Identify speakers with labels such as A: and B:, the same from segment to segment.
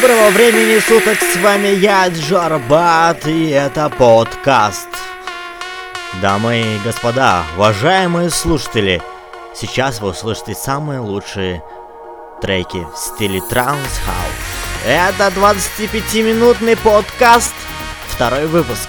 A: Доброго времени суток, с вами я, Джарбат, и это подкаст. Дамы и господа, уважаемые слушатели, сейчас вы услышите самые лучшие треки в стиле транс хаус. Это 25-минутный подкаст, второй выпуск.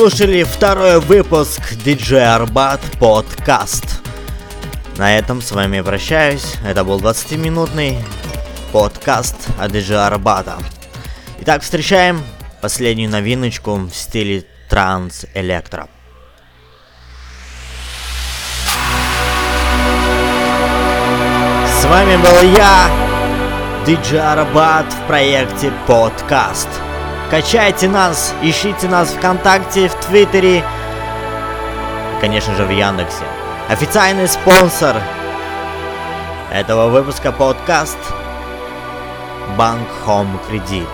A: Слушали второй выпуск DJ Арбат подкаст. На этом с вами прощаюсь. Это был 20-минутный подкаст от DJ Арбата. Итак, встречаем последнюю новиночку в стиле транс-электро. С вами был я, DJ Арбат в проекте Подкаст. Качайте нас, ищите нас ВКонтакте, в Твиттере, конечно же в Яндексе. Официальный спонсор этого выпуска подкаст Банк Home Кредит.